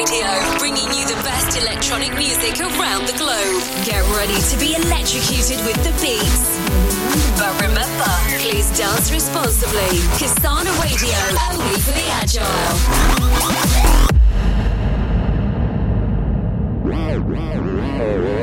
Radio, bringing you the best electronic music around the globe. Get ready to be electrocuted with the beats. But remember, please dance responsibly. Kisana Radio, only for the agile.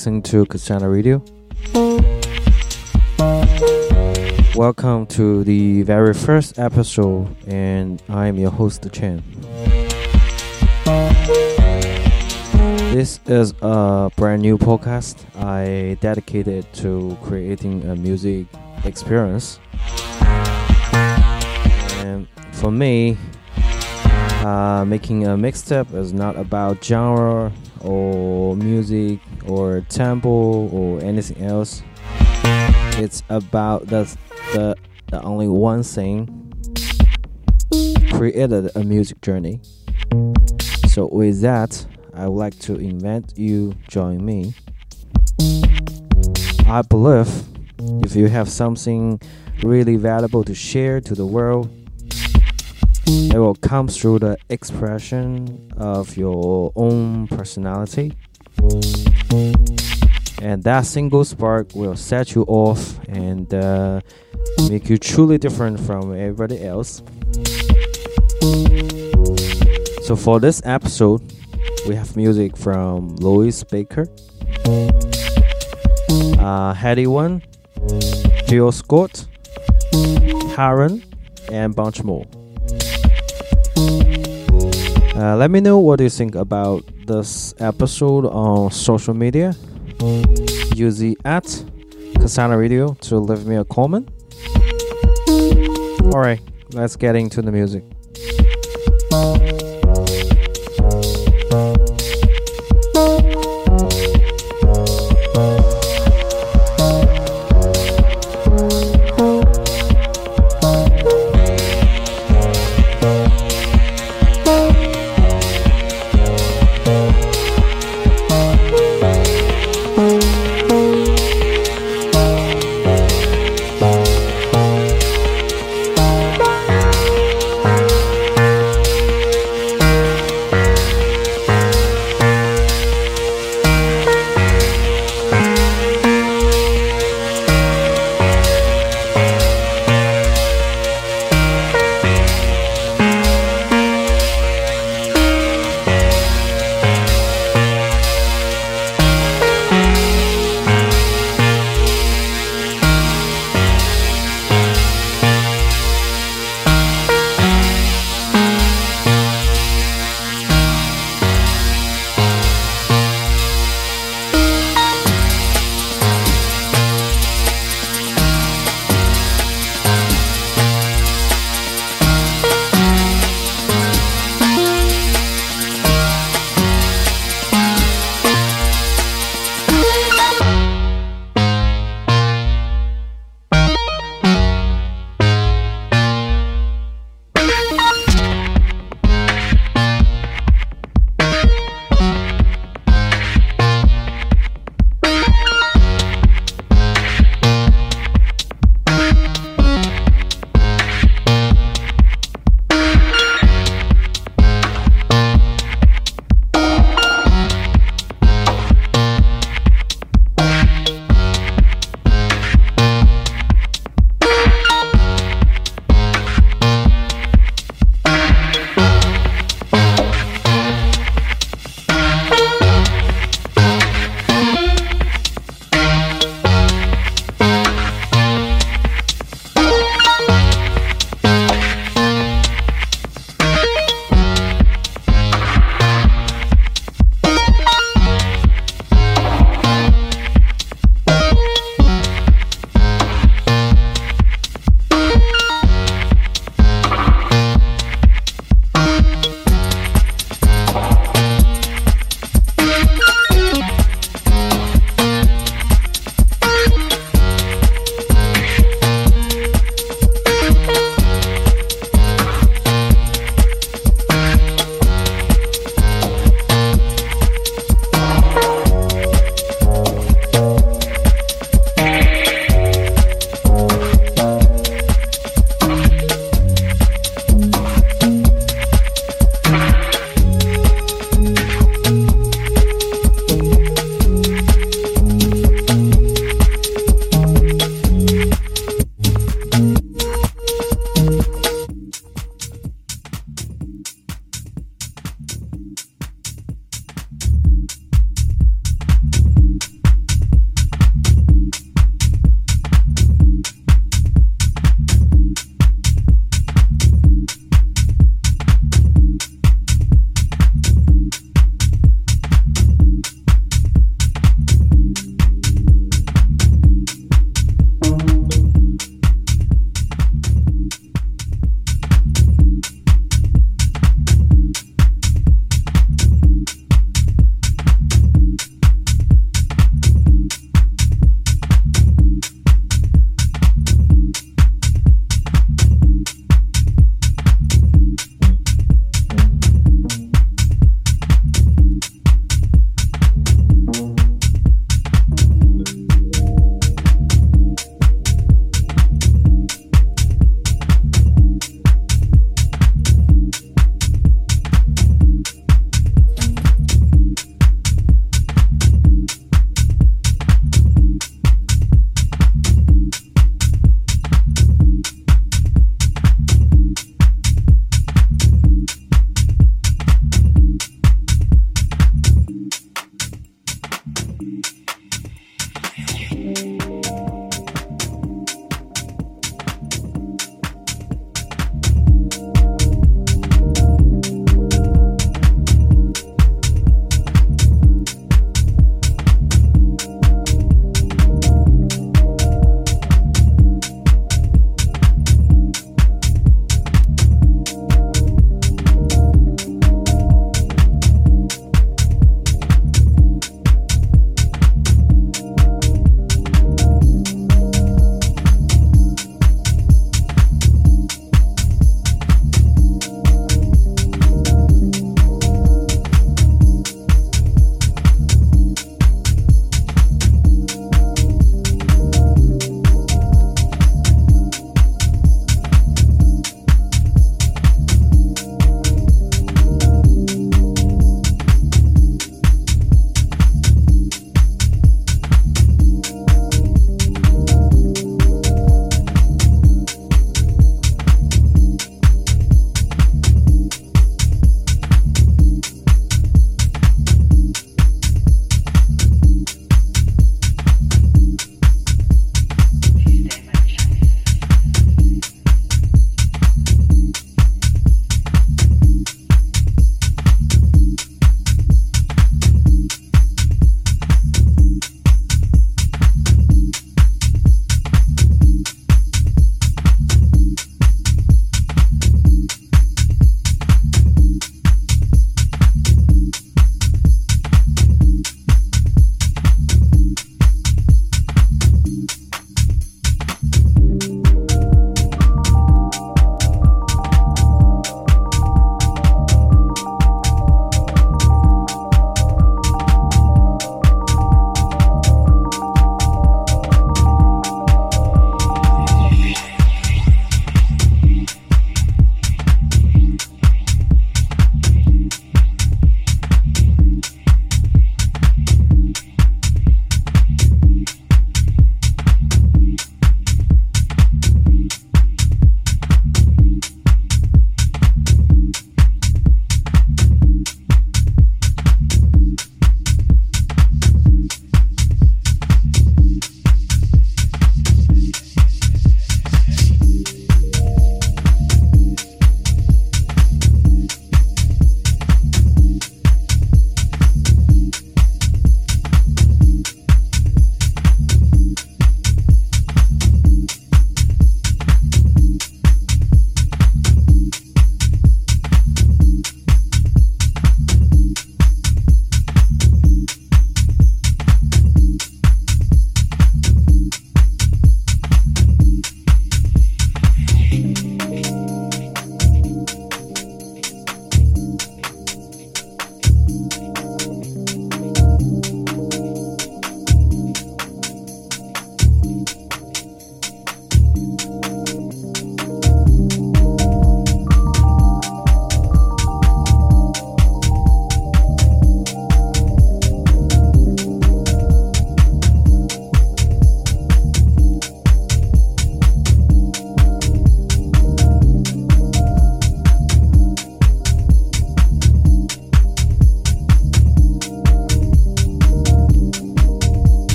Listening to Kasana Radio. Welcome to the very first episode, and I'm your host, Chen. This is a brand new podcast I dedicated to creating a music experience. And for me, uh, making a mixtape is not about genre or music or tempo or anything else. It's about the the, the only one thing created a music journey. So with that, I would like to invite you join me. I believe if you have something really valuable to share to the world, it will come through the expression of your own personality. And that single spark will set you off and uh, make you truly different from everybody else. So, for this episode, we have music from Louis Baker, uh, Headie One, Scott, Karen, and bunch more. Uh, let me know what you think about this episode on social media. Use the at Kasana Radio to leave me a comment. Alright, let's get into the music.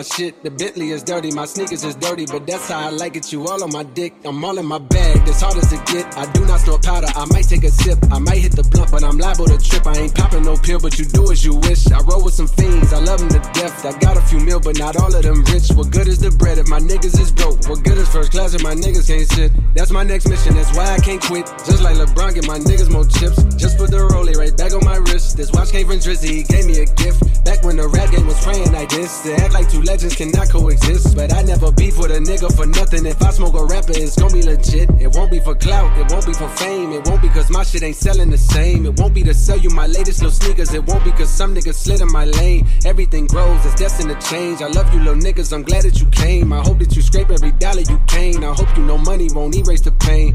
My shit. The Bentley is dirty, my sneakers is dirty, but that's how I like it. You all on my dick, I'm all in my bag. As hard as it get, I do not store powder. I might take a sip, I might hit the blunt, but I'm liable to trip. I ain't popping no pill, but you do as you wish. I roll with some fiends, I love them to death. I got a few mil, but not all of them rich. What good is the bread if my niggas is broke? What good is first class if my niggas can't sit? That's my next mission, that's why I can't quit. Just like LeBron, get my niggas more chips. Just put the rollie right back on my wrist. This watch came from Drizzy, he gave me a gift. Back when the rap game was praying like this. To act like two legends cannot coexist. But I never beef with a nigga for nothing. If I smoke a rapper, it's gonna be legit. It won't be for clout, it won't be for fame. It won't be cause my shit ain't selling the same. It won't be to sell you my latest little sneakers. It won't be cause some niggas slid in my lane. Everything grows, it's destined to change. I love you, little niggas. I'm glad that you came. I hope that you scrape every dollar you came. I hope you know money won't erase the pain.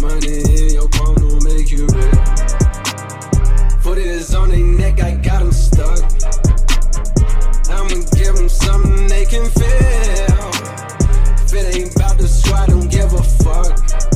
Money in your palm will make you real. Foot is on their neck, I got them stuck. I'ma give them something they can feel. If it ain't about the squad, don't give a fuck.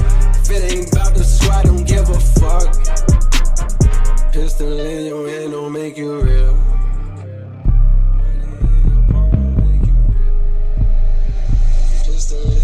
It ain't about the squad, don't give a fuck. Pistol in your hand don't make you real. Pistol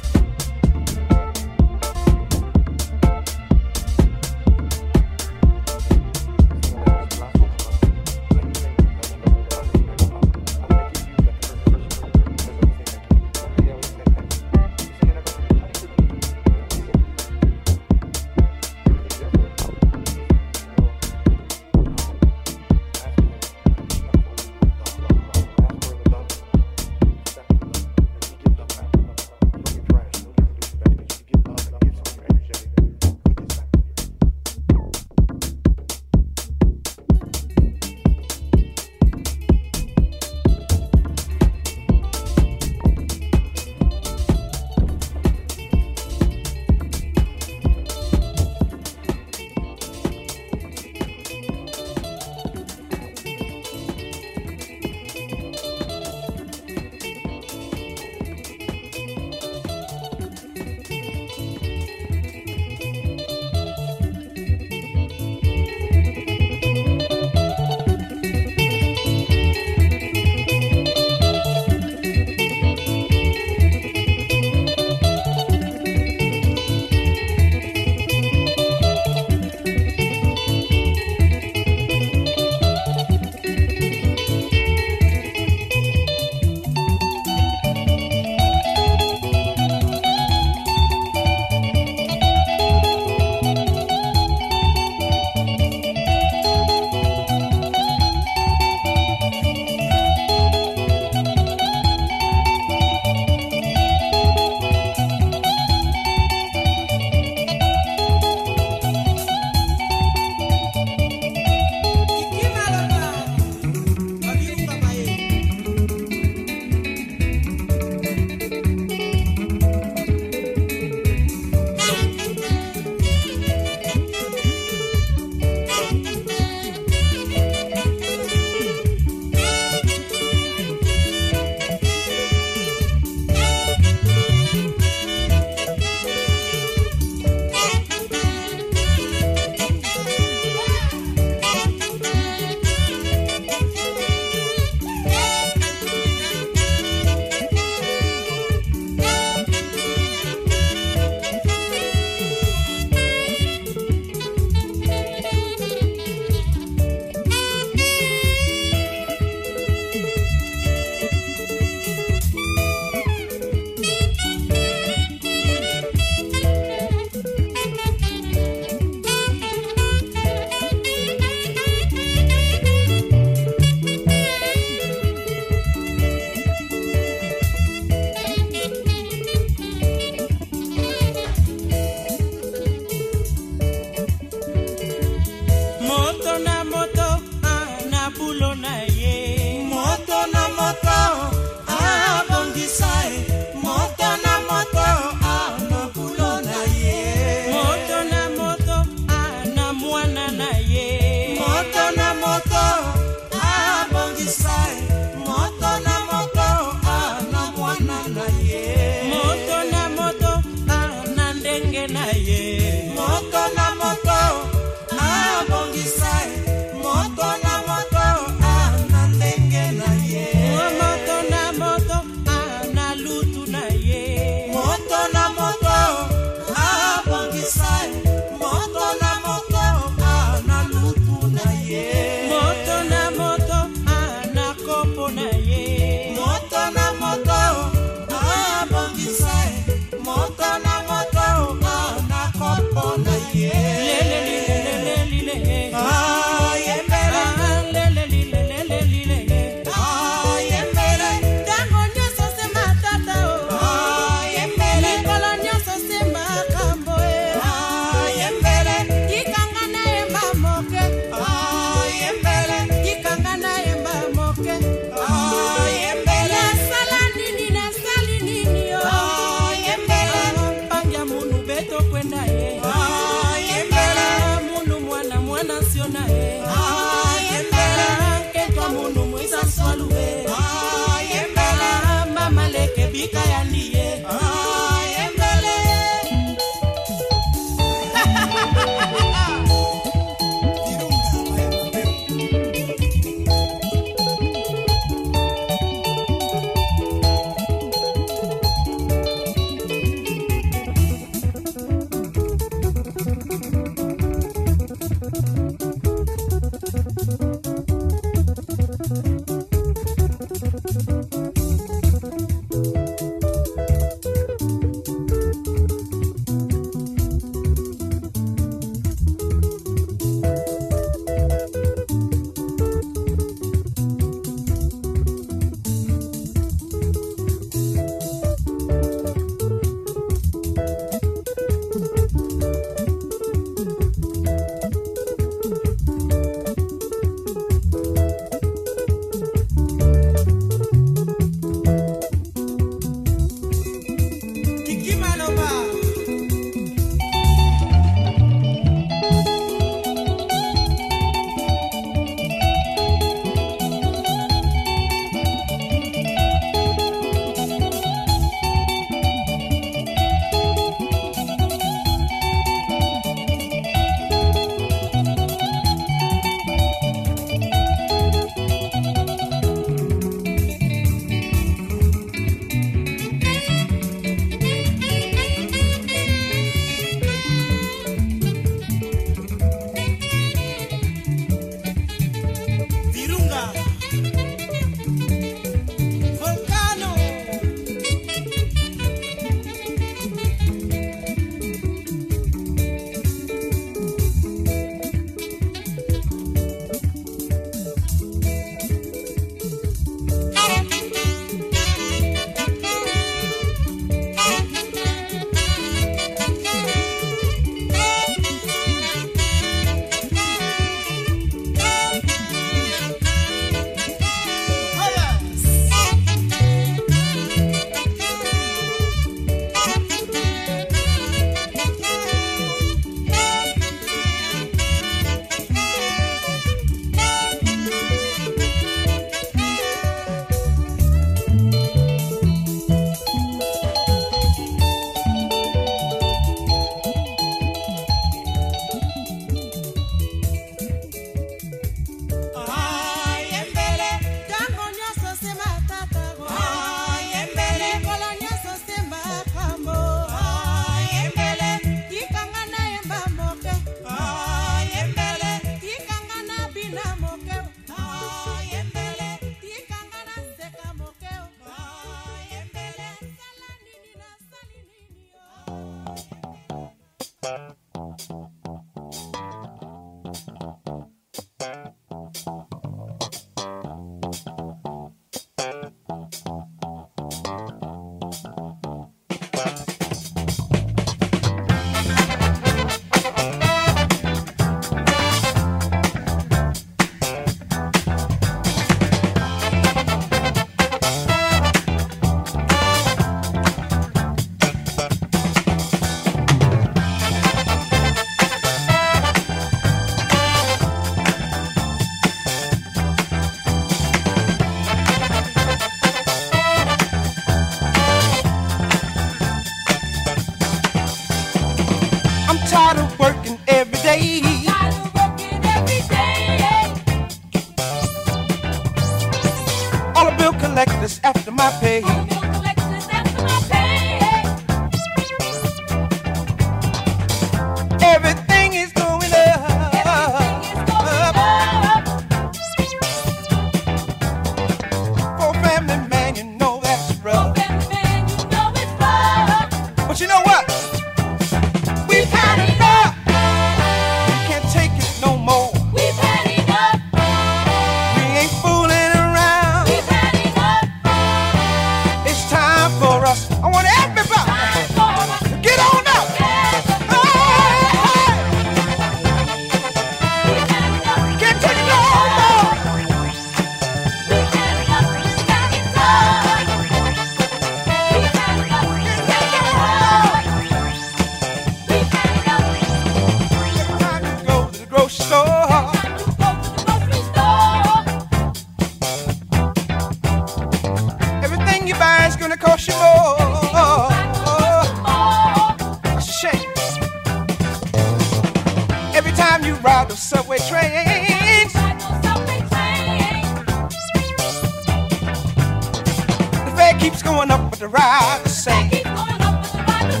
the ride the same. I keep going up, but the ride the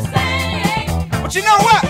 same. But you know what?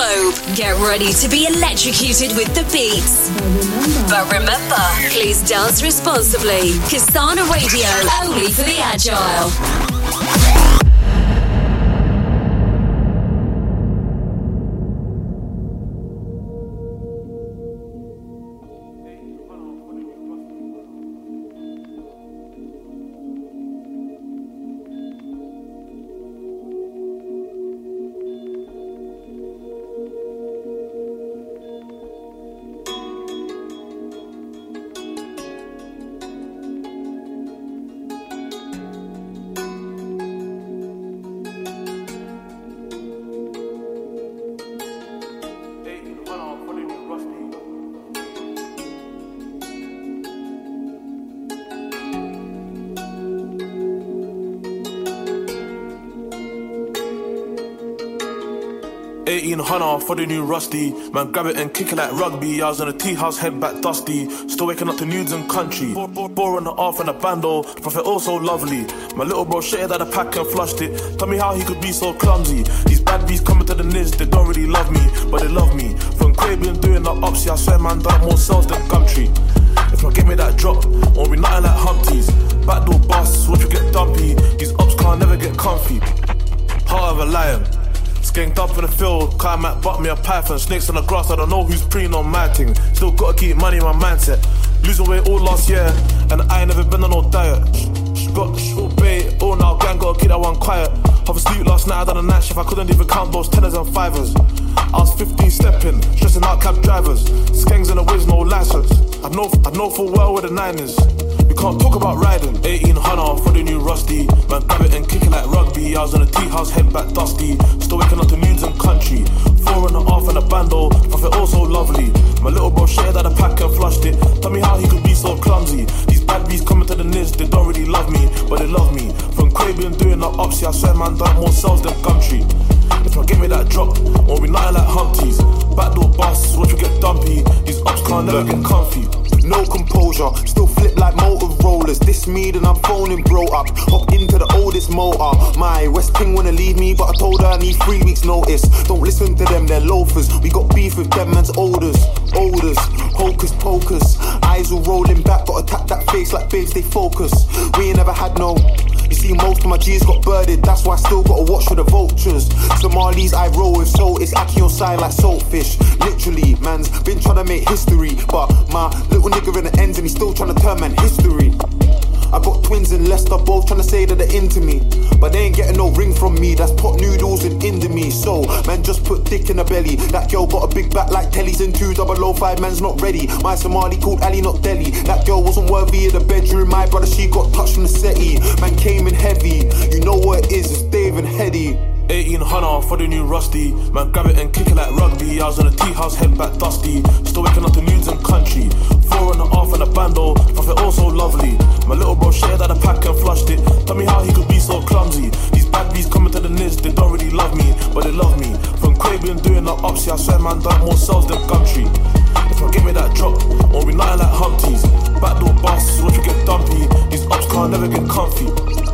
globe. Get ready to be electrocuted with the beats. But remember, but remember please dance responsibly. Kasana Radio, only for the agile. 1800 for the new rusty. Man, grab it and kick it like rugby. I was in a tea house, head back dusty. Still waking up to nudes and country. Four on the off and a bando. The prophet also lovely. My little bro shitted out the pack and flushed it. Tell me how he could be so clumsy. These bad bees coming to the niz, they don't really love me, but they love me. From Caribbean doing the ups, I swear man done more sales than Gumtree. If not, give me that drop, won't be nothing like Humpties. Backdoor busts, watch you get dumpy. These ups can't never get comfy. Heart of a lion. Skanked up in the field, climb at butt me a python. Snakes on the grass, I don't know who's preying on my thing. Still gotta keep money in my mindset. Losing weight all last year, and I ain't never been on no diet. Got short bait, all now gang gotta keep that one quiet. Half asleep last night, I done a night shift, I couldn't even count those tenors and fivers. I was 15 stepping, stressing out cab drivers. Skangs in the whiz, no license. I know, I know full well where the nine is. We can't talk about riding. 1800 for the new rusty. Man, grab it and kick it like rugby. I was in a tea house, head back dusty. Still waking up to nudes and country. Four and a half and a bando. Profit also lovely. My little bro shared out the pack and flushed it. Tell me how he could be so clumsy. These bad bees coming to the niz, they don't really love me, but they love me. From Caribbean doing the upsy, I swear man done more sales than country. If I give me that drop, won't be nothing like Humpties. Backdoor busts, watch you get dumpy. These ups can't never get comfy. No composure, still flip like motor rollers. This me, then I'm phoning bro up. Hop into the oldest motor. My West King wanna leave me, but I told her I need three weeks' notice. Don't listen to them, they're loafers. We got beef with them man's olders. Olders, hocus pocus. Eyes all rolling back, gotta tap that face like babes, they focus. We ain't never had no. You see, most of my G's got birded, that's why I still gotta watch for the vultures. Somalis I roll with, so it's Aki on side like saltfish. Literally, man's been trying to make history, but my little nigga in the ends and he's still trying to turn man history. I got twins in Leicester, both trying to say that they're into me. But they ain't getting no ring from me, that's pot noodles and indomie. So, man, just put dick in the belly. That girl got a big back like Telly's and 2005, man's not ready. My Somali called Ali, not Delhi. That girl wasn't worthy of the bedroom, my brother, she got touched from the settee. Man came in heavy, you know what it is, it's Dave and Headie. 1800 for the new rusty. Man, grab it and kick it like rugby. I was on a tea house, head back dusty. Still waking up to nudes and country. Four and a half and a bando. Profit also lovely. My little bro shared out the pack and flushed it. Tell me how he could be so clumsy. These bad bees coming to the niz, they don't really love me, but they love me. From Caribbean doing the ups, yeah, I swear man done more sales than Gumtree. If I give me that drop, won't be nothing like Humpties. Backdoor busts, watch you get dumpy. These ups can't never get comfy.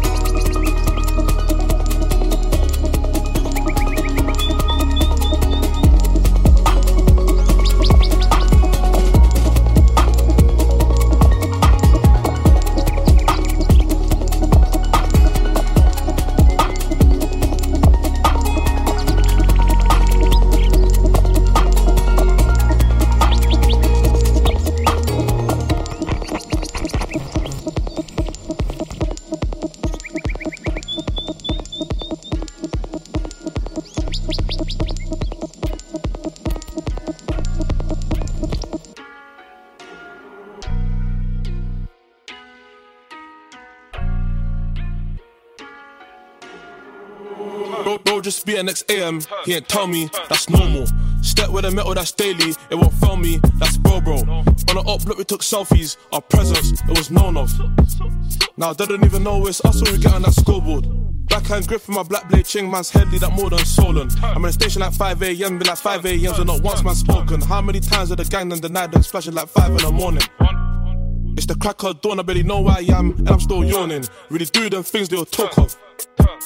Next AM. He ain't tell me that's normal. Step with a metal that's daily. It won't fail me. That's bro, bro. On the up, look, we took selfies. Our presence, it was known of. Now they don't even know it's us when we get on that scoreboard. Backhand grip from my black blade ching, man's headly that more than stolen. I'm in the station like 5 a.m. Be like 5 a.m. So not once man spoken. How many times did the gang then denied them splashing like 5 in the morning? It's the crack of dawn, I barely know where I am, and I'm still yawning. Really do them things they'll talk of.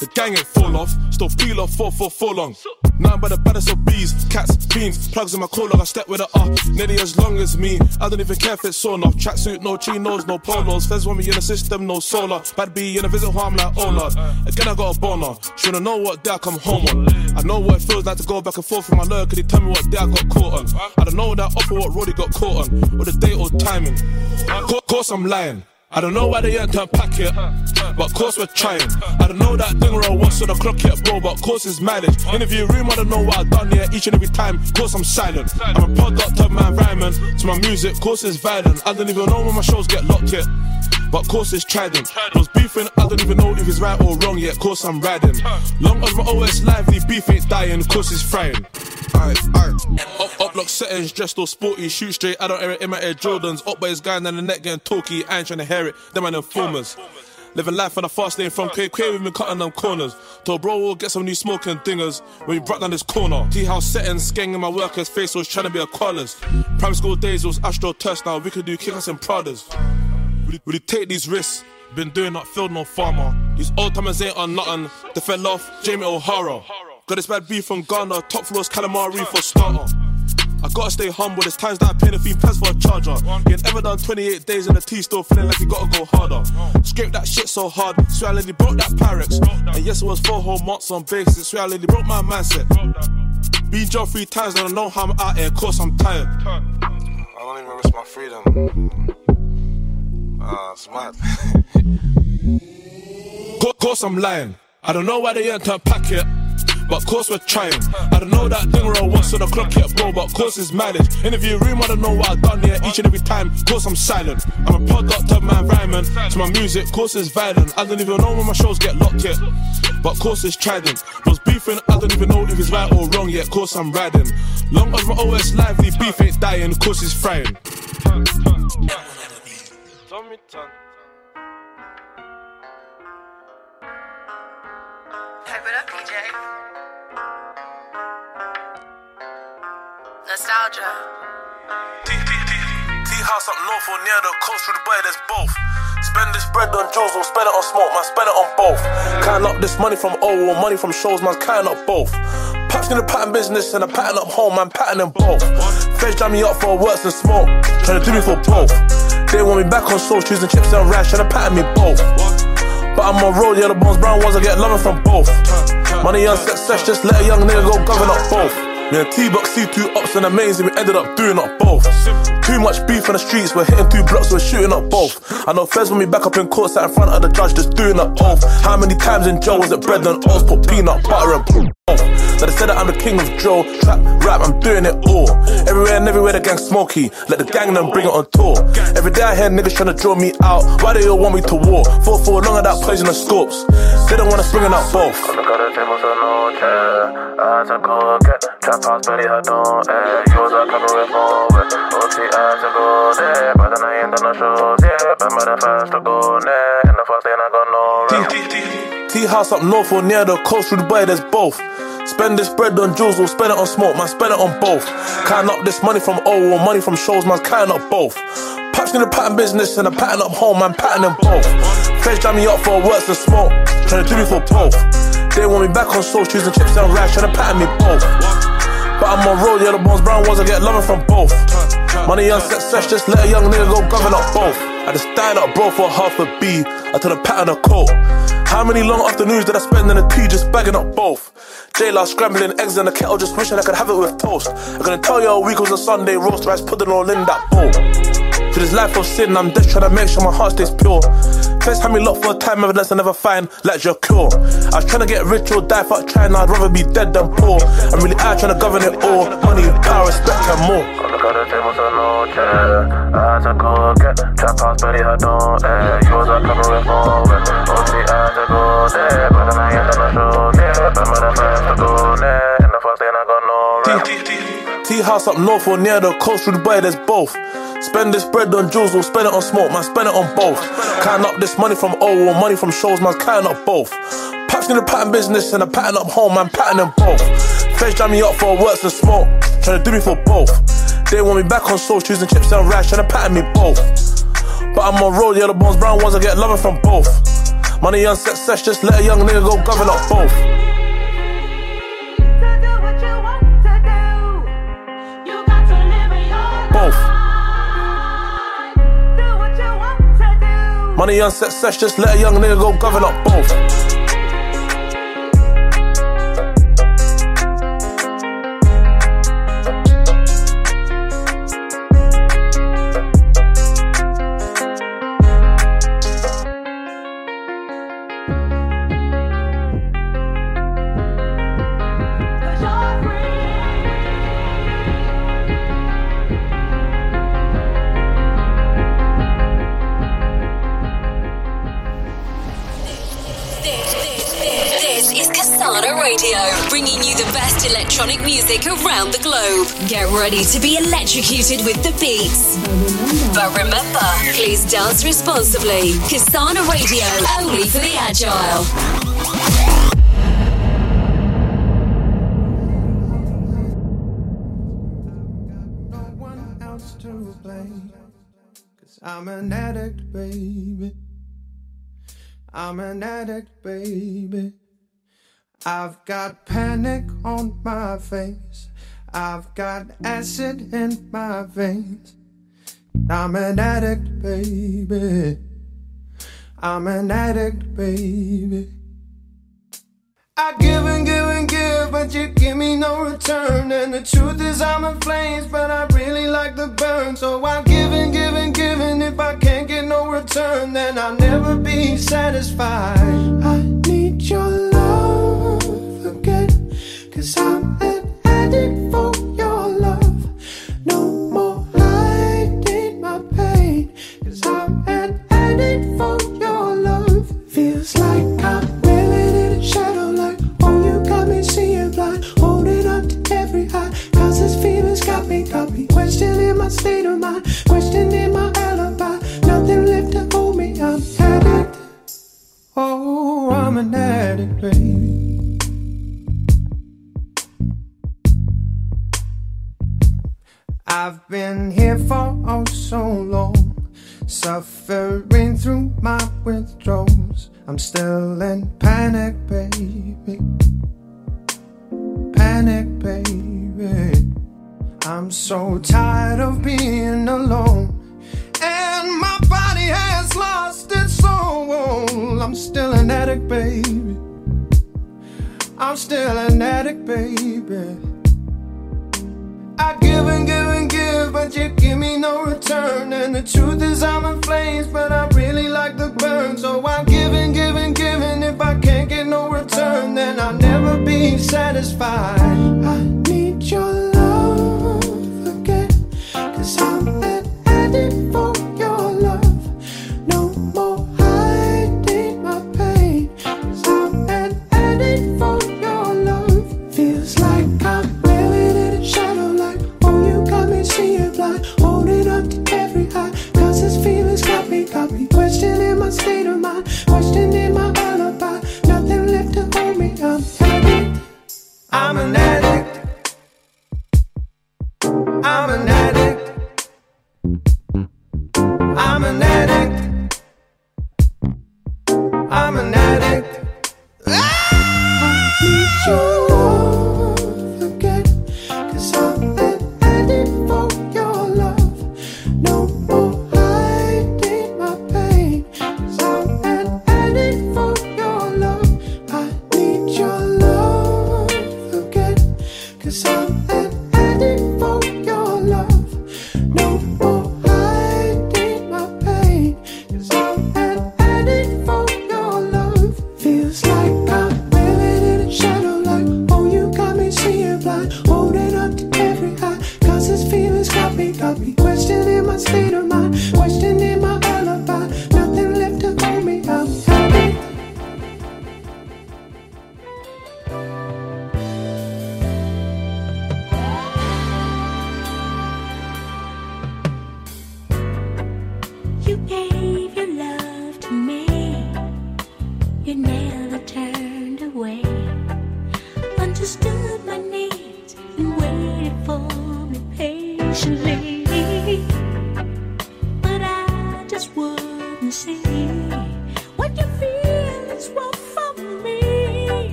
The gang ain't fall off, still peel off for for for long. Nothing but the baddest of bees, cats, beans, plugs in my collar. I step with it up, nearly as long as me. I don't even care if it's sawn off. Tracksuit, no chinos, no polos. Feds want me in the system, no solar. Bad B in a visit home like oh lord. Again I got a boner. Shouldn't know what day I come home on. I know what it feels like to go back and forth with my lawyer. Could he tell me what day I got caught on? I don't know that up or what road he got caught on, or the date or timing. Of course I'm lying. I don't know why they ain't turned pack yet, but course we're trying. I don't know that thing roll what's on the clock yet, bro, but course is mileage. Interview room, I don't know what I've done yet. Each and every time, course I'm silent. I'm a product of my environment. To my music, course is violent. I don't even know when my shows get locked yet. But course is trident. Was beefing, I don't even know if it's right or wrong yet. Course I'm riding. Long as my OS lively, beef ain't dying. Course is frying. Alright, alright. Up, up, lock settings, dressed all sporty, shoot straight. I don't air it in my Air Jordans. Up by his guy down the neck getting talky. I ain't trying to hear it. Them are informers. Living life on a fast lane from KK, we've been cutting them corners. Told bro, we'll get some new smoking dingers when we brought down this corner. Tea house settings, gang in my worker's face was trying to be a callers. Primary school days was Astro test, now we could do kick us in Pradas. Would we take these risks? Been doing that field no farmer. These old timers ain't on nothing. They fell off Jamie O'Hara. Got this bad beef from Ghana, top floors calamari for starter. I gotta stay humble, there's times that I pay the fee pants for a charger. You ain't ever done 28 days in the T still feeling like you gotta go harder. Scrape that shit so hard, swear I literally broke that Pyrex. And yes, it was four whole months on base, swear I literally broke my mindset. Been jail three times and I know how I'm out here, of course I'm tired. I don't even risk my freedom. Ah, uh, smart. Of course I'm lying. I don't know why they ain't turned pack it. But course we're trying. I don't know that thing roll once on the clock yet, bro. But course is mileage. Interview room, I don't know what I've done here. Each and every time, course I'm silent. I'm a product of my environment. To my music, course is violent. I don't even know when my shows get locked yet. But course is trident. Was beefing, I don't even know if it's right or wrong yet. Course I'm riding. Long as my OS lively, beef ain't dying. Course is frying. Tommy Tan. Nostalgia. Tea house up north or near the coast through the bay, there's both. Spend this bread on jewels or spend it on smoke, man, spend it on both. Can't up this money from O or money from shows, man, can't up both. Pops in the pattern business and a pattern up home, man, pattern them both. Feds jam me up for works and smoke, trying to do me for both. They want me back on soul, choosing chips and rice, trying to pattern me both. But I'm on road, yeah, the bones brown ones, I get loving from both. Money on success, just let a young nigga go govern up both. Me and T-Box C2 ups and amazing, we ended up doing up both. Too much beef on the streets, we're hitting two blocks, we're shooting up both. I know Fez when me back up in court, sat in front of the judge, just doing up oath. How many times in jail was it bread and oats, put peanut butter and both. Now they said that I'm the king of Joe, trap, rap, I'm doing it all. Everywhere and everywhere the gang smoky, let the gang them bring it on tour. Every day I hear niggas trying to draw me out, why they all want me to war? Fought for long of that poisonous scopes, they don't wanna bring it up both. I had go get trap house, belly had no air. You was a couple with more wet. OT, I had go there, but then I ain't done no shows yet. Remember the first to go there, and the first day I got no rep. House up north or near the coast through the bay, there's both. Spend this bread on jewels or spend it on smoke, man, spend it on both. Can't up this money from O or money from shows, man, can't up both. Pops in the pattern business and a pattern up home, man, pattern them both. Feds jam me up for works and smoke, trying to do me for both. They want me back on soul, choosing chips and rice, trying to pattern me both. But I'm on road, the bones brown ones, I get loving from both. Money on success, just let a young nigga go govern up both. I just died up, bro, for half a B. I took a pattern a coat. How many long afternoons did I spend in the tea just bagging up both? J-Law scrambling eggs in the kettle, just wishing I could have it with toast. I'm gonna tell you a week was a Sunday roast, rice pudding all in that bowl. To this life of sin, I'm just trying to make sure my heart stays pure. First had me locked for a time, evidence I never find, like your cure. I was trying to get rich or die, fuck trying, I'd rather be dead than poor. I'm really out trying to govern it all. Money, power, respect, and more. Trap house, with. Tea house up north or near the coast through the bay, there's both. Spend this bread on jewels or spend it on smoke, man, spend it on both. Can't up this money from O or money from shows, man, can't up both. Pops in the pattern business and a pattern up home, man, pattern them both. Feds jam me up for works and smoke, trying to do me for both. They want me back on soul, choosing chips and rice, trying to pattern me both. But I'm on road, the bones brown ones, I get loving from both. Money on success, just let a young nigga go govern up. Both. Money on success, just let a young nigga go govern up both. Music around the globe. Get ready to be electrocuted with the beats. But remember, please dance responsibly. Kisana Radio, only for the agile. I'm an addict, baby. I'm an addict, baby. I've got panic on my face. I've got acid in my veins. I'm an addict, baby. I'm an addict, baby. I give and give and give, but you give me no return. And the truth is, I'm in flames, but I really like the burn. So I'm giving, giving, giving. if I can't get no return, then I'll never be satisfied. I need your love cause I'm an addict for your love. No more hiding my pain, cause I'm an addict for your love. Feels like I'm living in a shadow light. Oh, you got me seeing blind, holding on to every high. Cause this feeling's got me, got me questioning my state of mind, questioning my alibi. Nothing left to hold me, I'm addict. Oh, I'm an addict, baby. I've been here for oh so long, suffering through my withdrawals. I'm still in panic, baby. Panic, baby. I'm so tired of being alone. And my body has lost its soul. I'm still an addict, baby. I'm still an addict, baby. I give and give and give, but you give me no return. And the truth is, I'm in flames, but I really like the burn. So I'm giving, giving, giving. If I can't get no return, then I'll never be satisfied. I need your